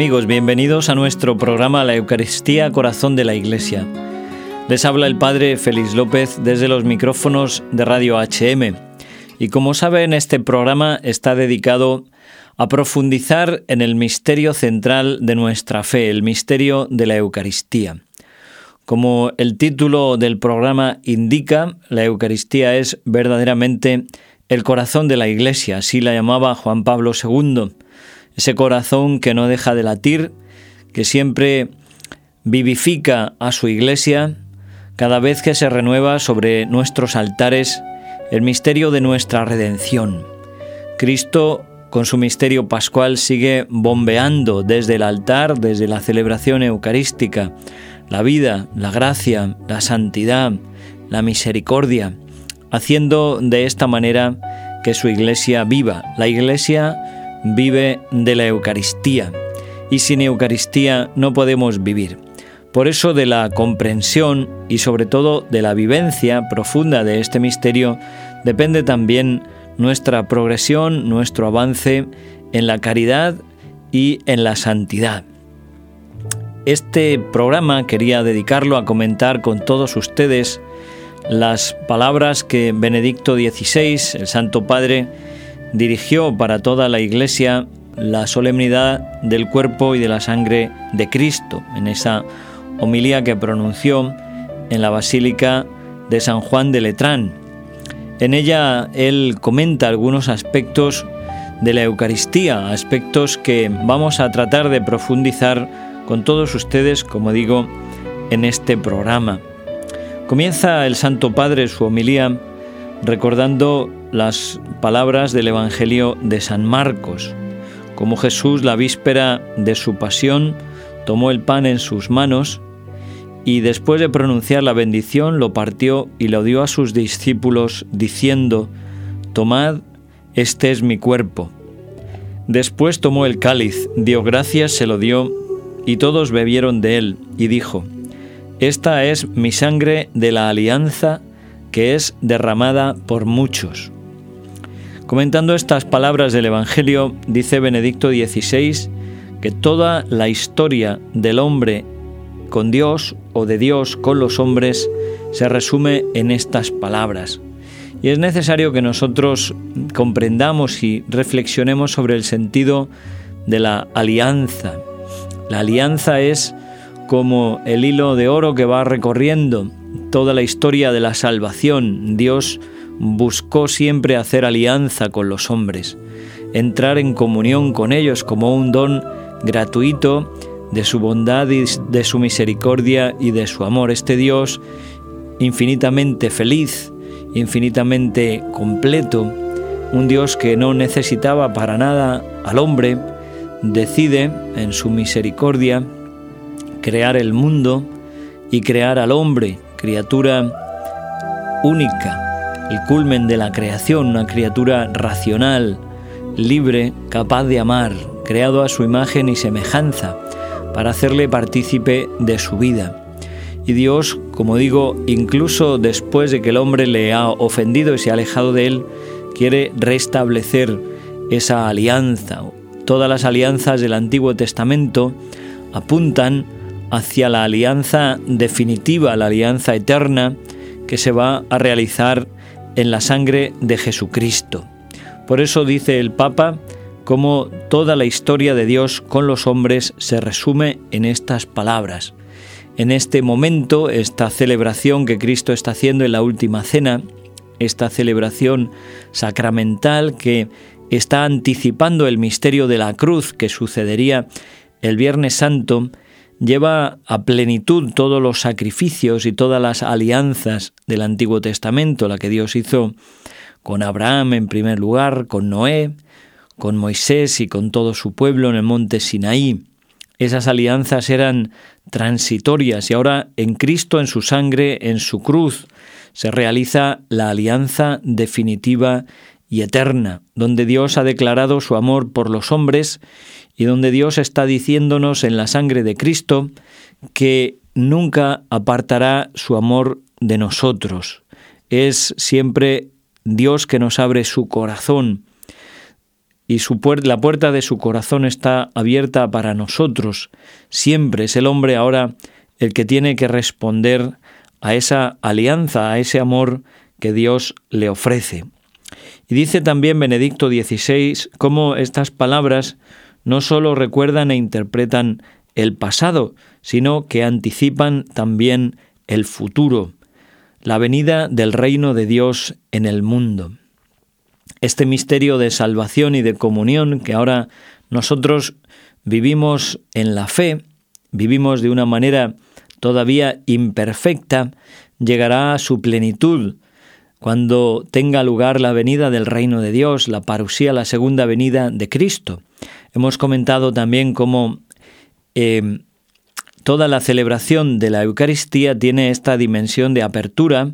amigos, bienvenidos a nuestro programa La Eucaristía Corazón de la Iglesia. Les habla el Padre Félix López desde los micrófonos de Radio HM. Y como saben, este programa está dedicado a profundizar en el misterio central de nuestra fe, el misterio de la Eucaristía. Como el título del programa indica, la Eucaristía es verdaderamente el corazón de la Iglesia, así la llamaba Juan Pablo II ese corazón que no deja de latir, que siempre vivifica a su iglesia cada vez que se renueva sobre nuestros altares el misterio de nuestra redención. Cristo, con su misterio pascual, sigue bombeando desde el altar, desde la celebración eucarística, la vida, la gracia, la santidad, la misericordia, haciendo de esta manera que su iglesia viva. La iglesia vive de la Eucaristía y sin Eucaristía no podemos vivir. Por eso de la comprensión y sobre todo de la vivencia profunda de este misterio depende también nuestra progresión, nuestro avance en la caridad y en la santidad. Este programa quería dedicarlo a comentar con todos ustedes las palabras que Benedicto XVI, el Santo Padre, dirigió para toda la Iglesia la solemnidad del cuerpo y de la sangre de Cristo, en esa homilía que pronunció en la Basílica de San Juan de Letrán. En ella él comenta algunos aspectos de la Eucaristía, aspectos que vamos a tratar de profundizar con todos ustedes, como digo, en este programa. Comienza el Santo Padre su homilía recordando las palabras del Evangelio de San Marcos, como Jesús la víspera de su pasión tomó el pan en sus manos y después de pronunciar la bendición lo partió y lo dio a sus discípulos diciendo, Tomad, este es mi cuerpo. Después tomó el cáliz, dio gracias, se lo dio, y todos bebieron de él, y dijo, Esta es mi sangre de la alianza que es derramada por muchos. Comentando estas palabras del Evangelio, dice Benedicto XVI que toda la historia del hombre con Dios o de Dios con los hombres se resume en estas palabras. Y es necesario que nosotros comprendamos y reflexionemos sobre el sentido de la alianza. La alianza es como el hilo de oro que va recorriendo toda la historia de la salvación. Dios buscó siempre hacer alianza con los hombres, entrar en comunión con ellos como un don gratuito de su bondad y de su misericordia y de su amor. Este Dios infinitamente feliz, infinitamente completo, un Dios que no necesitaba para nada al hombre, decide en su misericordia crear el mundo y crear al hombre, criatura única, el culmen de la creación, una criatura racional, libre, capaz de amar, creado a su imagen y semejanza, para hacerle partícipe de su vida. Y Dios, como digo, incluso después de que el hombre le ha ofendido y se ha alejado de él, quiere restablecer esa alianza. Todas las alianzas del Antiguo Testamento apuntan hacia la alianza definitiva, la alianza eterna que se va a realizar en la sangre de Jesucristo. Por eso dice el Papa cómo toda la historia de Dios con los hombres se resume en estas palabras. En este momento, esta celebración que Cristo está haciendo en la última cena, esta celebración sacramental que está anticipando el misterio de la cruz que sucedería el Viernes Santo, lleva a plenitud todos los sacrificios y todas las alianzas del Antiguo Testamento, la que Dios hizo con Abraham en primer lugar, con Noé, con Moisés y con todo su pueblo en el monte Sinaí. Esas alianzas eran transitorias y ahora en Cristo, en su sangre, en su cruz, se realiza la alianza definitiva y eterna, donde Dios ha declarado su amor por los hombres y donde Dios está diciéndonos en la sangre de Cristo que nunca apartará su amor de nosotros. Es siempre Dios que nos abre su corazón y la puerta de su corazón está abierta para nosotros. Siempre es el hombre ahora el que tiene que responder a esa alianza, a ese amor que Dios le ofrece. Y dice también Benedicto XVI cómo estas palabras no sólo recuerdan e interpretan el pasado, sino que anticipan también el futuro, la venida del reino de Dios en el mundo. Este misterio de salvación y de comunión que ahora nosotros vivimos en la fe, vivimos de una manera todavía imperfecta, llegará a su plenitud cuando tenga lugar la venida del reino de Dios, la parusía, la segunda venida de Cristo. Hemos comentado también cómo eh, toda la celebración de la Eucaristía tiene esta dimensión de apertura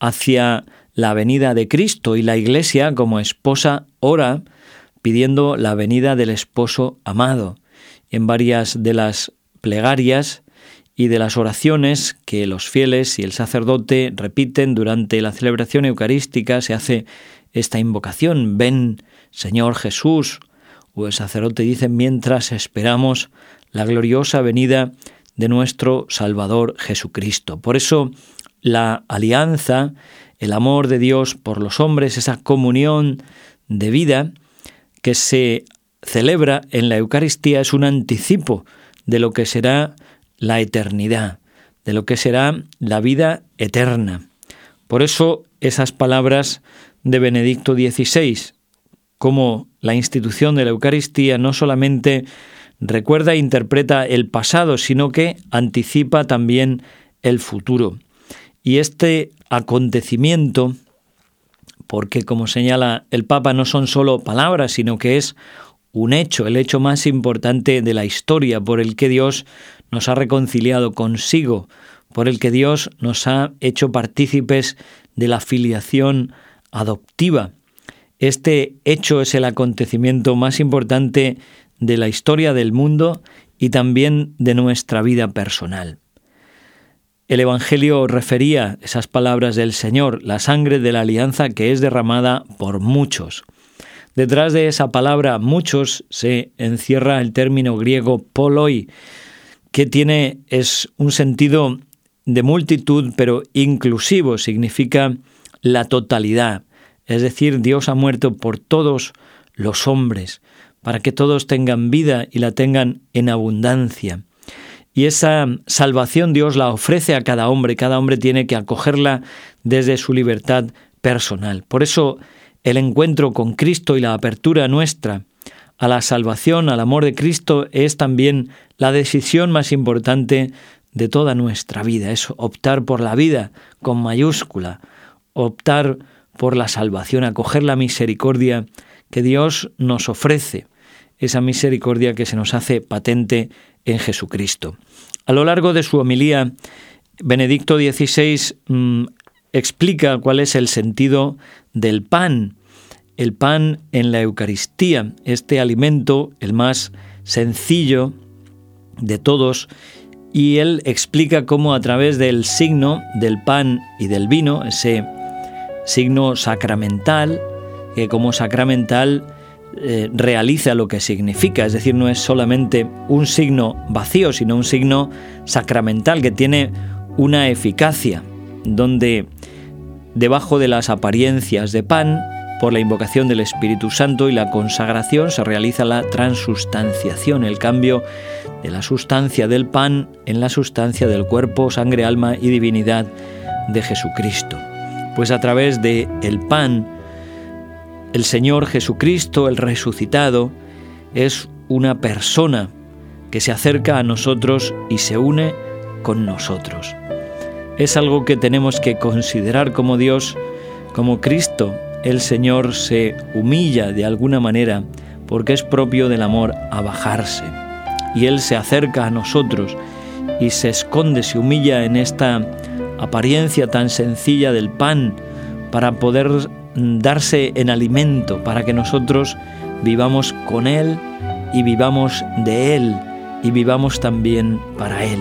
hacia la venida de Cristo y la Iglesia como esposa ora pidiendo la venida del esposo amado. En varias de las plegarias y de las oraciones que los fieles y el sacerdote repiten durante la celebración eucarística se hace esta invocación, ven Señor Jesús, o el sacerdote dice mientras esperamos la gloriosa venida de nuestro Salvador Jesucristo. Por eso la alianza, el amor de Dios por los hombres, esa comunión de vida que se celebra en la Eucaristía es un anticipo de lo que será la eternidad, de lo que será la vida eterna. Por eso esas palabras de Benedicto XVI, como la institución de la Eucaristía no solamente recuerda e interpreta el pasado, sino que anticipa también el futuro. Y este acontecimiento, porque como señala el Papa, no son solo palabras, sino que es un hecho, el hecho más importante de la historia, por el que Dios nos ha reconciliado consigo, por el que Dios nos ha hecho partícipes de la filiación adoptiva. Este hecho es el acontecimiento más importante de la historia del mundo y también de nuestra vida personal. El Evangelio refería esas palabras del Señor, la sangre de la alianza que es derramada por muchos. Detrás de esa palabra muchos se encierra el término griego poloi, que tiene es un sentido de multitud, pero inclusivo, significa la totalidad. Es decir, Dios ha muerto por todos los hombres, para que todos tengan vida y la tengan en abundancia. Y esa salvación Dios la ofrece a cada hombre, cada hombre tiene que acogerla desde su libertad personal. Por eso el encuentro con Cristo y la apertura nuestra a la salvación, al amor de Cristo, es también la decisión más importante de toda nuestra vida, es optar por la vida con mayúscula, optar por la salvación, acoger la misericordia que Dios nos ofrece esa misericordia que se nos hace patente en Jesucristo. A lo largo de su homilía, Benedicto XVI mm, explica cuál es el sentido del pan, el pan en la Eucaristía, este alimento, el más sencillo de todos, y él explica cómo a través del signo del pan y del vino, ese signo sacramental, que como sacramental eh, realiza lo que significa, es decir, no es solamente un signo vacío, sino un signo sacramental que tiene una eficacia, donde debajo de las apariencias de pan, por la invocación del Espíritu Santo y la consagración se realiza la transustanciación, el cambio de la sustancia del pan en la sustancia del cuerpo, sangre, alma y divinidad de Jesucristo. Pues a través de el pan el Señor Jesucristo, el resucitado, es una persona que se acerca a nosotros y se une con nosotros. Es algo que tenemos que considerar como Dios, como Cristo, el Señor se humilla de alguna manera porque es propio del amor a bajarse. Y Él se acerca a nosotros y se esconde, se humilla en esta apariencia tan sencilla del pan para poder darse en alimento para que nosotros vivamos con Él y vivamos de Él y vivamos también para Él.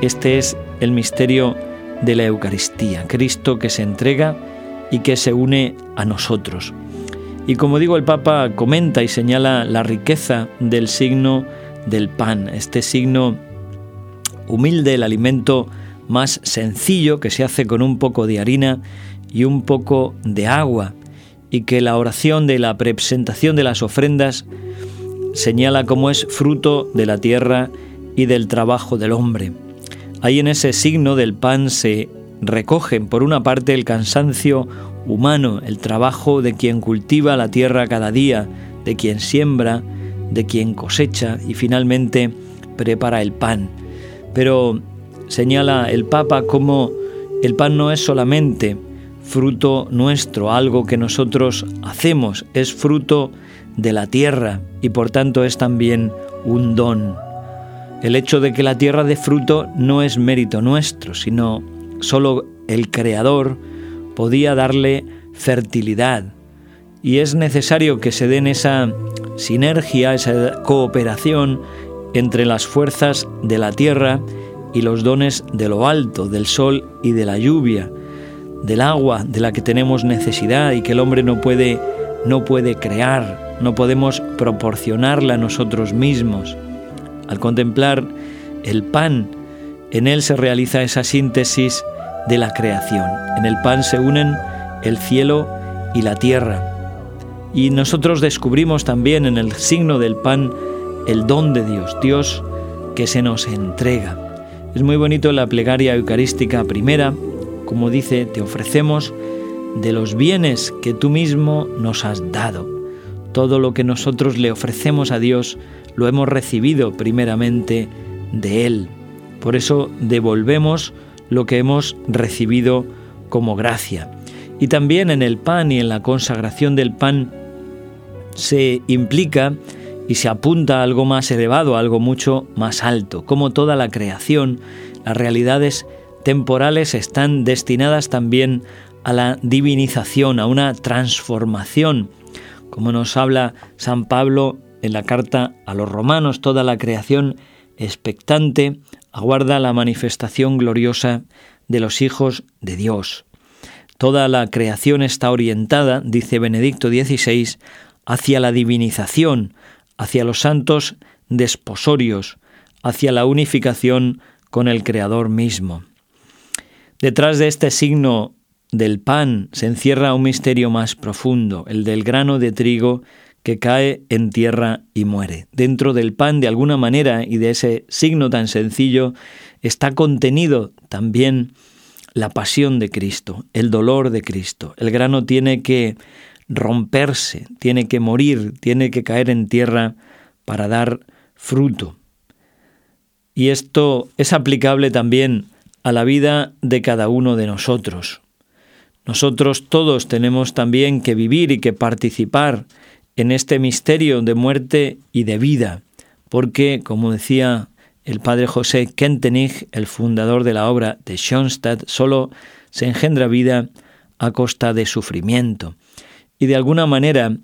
Este es el misterio de la Eucaristía, Cristo que se entrega y que se une a nosotros. Y como digo, el Papa comenta y señala la riqueza del signo del pan, este signo humilde, el alimento más sencillo que se hace con un poco de harina y un poco de agua, y que la oración de la presentación de las ofrendas señala cómo es fruto de la tierra y del trabajo del hombre. Ahí en ese signo del pan se recogen, por una parte, el cansancio humano, el trabajo de quien cultiva la tierra cada día, de quien siembra, de quien cosecha y finalmente prepara el pan. Pero señala el Papa cómo el pan no es solamente fruto nuestro, algo que nosotros hacemos, es fruto de la tierra y por tanto es también un don. El hecho de que la tierra dé fruto no es mérito nuestro, sino solo el Creador podía darle fertilidad. Y es necesario que se den esa sinergia, esa cooperación entre las fuerzas de la tierra y los dones de lo alto, del sol y de la lluvia, del agua de la que tenemos necesidad y que el hombre no puede no puede crear, no podemos proporcionarla a nosotros mismos. Al contemplar el pan, en él se realiza esa síntesis de la creación. En el pan se unen el cielo y la tierra. Y nosotros descubrimos también en el signo del pan el don de Dios, Dios que se nos entrega. Es muy bonito la plegaria eucarística primera, como dice, te ofrecemos de los bienes que tú mismo nos has dado. Todo lo que nosotros le ofrecemos a Dios lo hemos recibido primeramente de Él. Por eso devolvemos lo que hemos recibido como gracia. Y también en el pan y en la consagración del pan se implica y se apunta a algo más elevado, a algo mucho más alto. Como toda la creación, las realidades temporales están destinadas también a la divinización, a una transformación. Como nos habla San Pablo en la carta a los romanos, toda la creación expectante aguarda la manifestación gloriosa de los hijos de Dios. Toda la creación está orientada, dice Benedicto XVI, hacia la divinización, hacia los santos desposorios, hacia la unificación con el Creador mismo. Detrás de este signo del pan se encierra un misterio más profundo, el del grano de trigo que cae en tierra y muere. Dentro del pan, de alguna manera, y de ese signo tan sencillo, está contenido también la pasión de Cristo, el dolor de Cristo. El grano tiene que romperse, tiene que morir, tiene que caer en tierra para dar fruto. Y esto es aplicable también a la vida de cada uno de nosotros. Nosotros todos tenemos también que vivir y que participar en este misterio de muerte y de vida, porque, como decía el padre José Kentenich, el fundador de la obra de Schoenstatt, solo se engendra vida a costa de sufrimiento. Y de alguna manera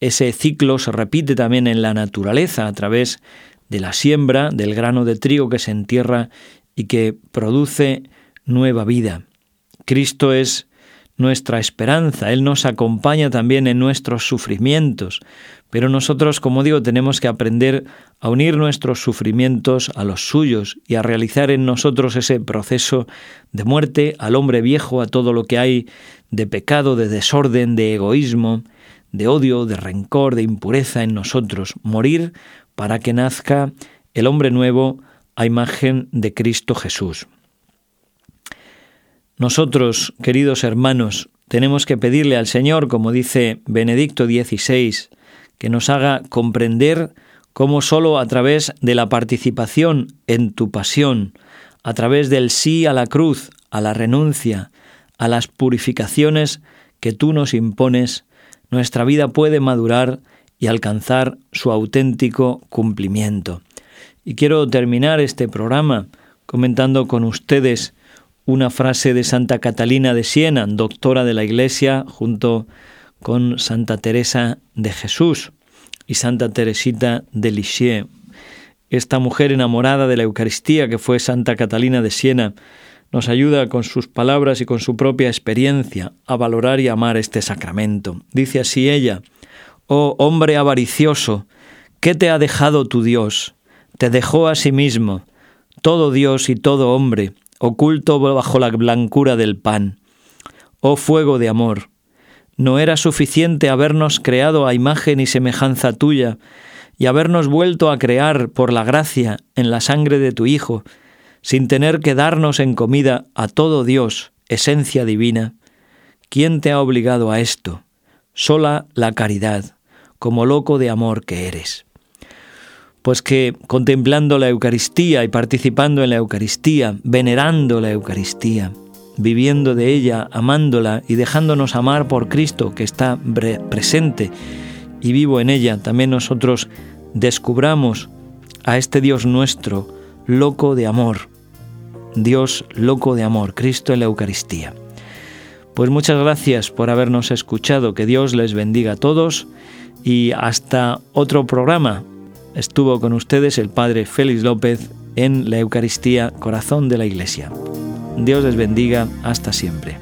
ese ciclo se repite también en la naturaleza a través de la siembra del grano de trigo que se entierra y que produce nueva vida. Cristo es nuestra esperanza, Él nos acompaña también en nuestros sufrimientos, pero nosotros, como digo, tenemos que aprender a unir nuestros sufrimientos a los suyos y a realizar en nosotros ese proceso de muerte al hombre viejo, a todo lo que hay de pecado, de desorden, de egoísmo, de odio, de rencor, de impureza en nosotros, morir para que nazca el hombre nuevo a imagen de Cristo Jesús. Nosotros, queridos hermanos, tenemos que pedirle al Señor, como dice Benedicto XVI, que nos haga comprender cómo sólo a través de la participación en tu pasión, a través del sí a la cruz, a la renuncia, a las purificaciones que tú nos impones, nuestra vida puede madurar y alcanzar su auténtico cumplimiento. Y quiero terminar este programa comentando con ustedes una frase de Santa Catalina de Siena, doctora de la Iglesia, junto con Santa Teresa de Jesús y Santa Teresita de Lisieux. Esta mujer enamorada de la Eucaristía, que fue Santa Catalina de Siena, nos ayuda con sus palabras y con su propia experiencia a valorar y amar este sacramento. Dice así ella, Oh hombre avaricioso, ¿qué te ha dejado tu Dios? Te dejó a sí mismo, todo Dios y todo hombre, oculto bajo la blancura del pan. Oh fuego de amor, ¿no era suficiente habernos creado a imagen y semejanza tuya y habernos vuelto a crear por la gracia en la sangre de tu Hijo, sin tener que darnos en comida a todo Dios, esencia divina? ¿Quién te ha obligado a esto? Sola la caridad, como loco de amor que eres. Pues que contemplando la Eucaristía y participando en la Eucaristía, venerando la Eucaristía, viviendo de ella, amándola y dejándonos amar por Cristo que está presente y vivo en ella, también nosotros descubramos a este Dios nuestro, loco de amor, Dios loco de amor, Cristo en la Eucaristía. Pues muchas gracias por habernos escuchado, que Dios les bendiga a todos y hasta otro programa estuvo con ustedes el Padre Félix López en la Eucaristía Corazón de la Iglesia. Dios les bendiga hasta siempre.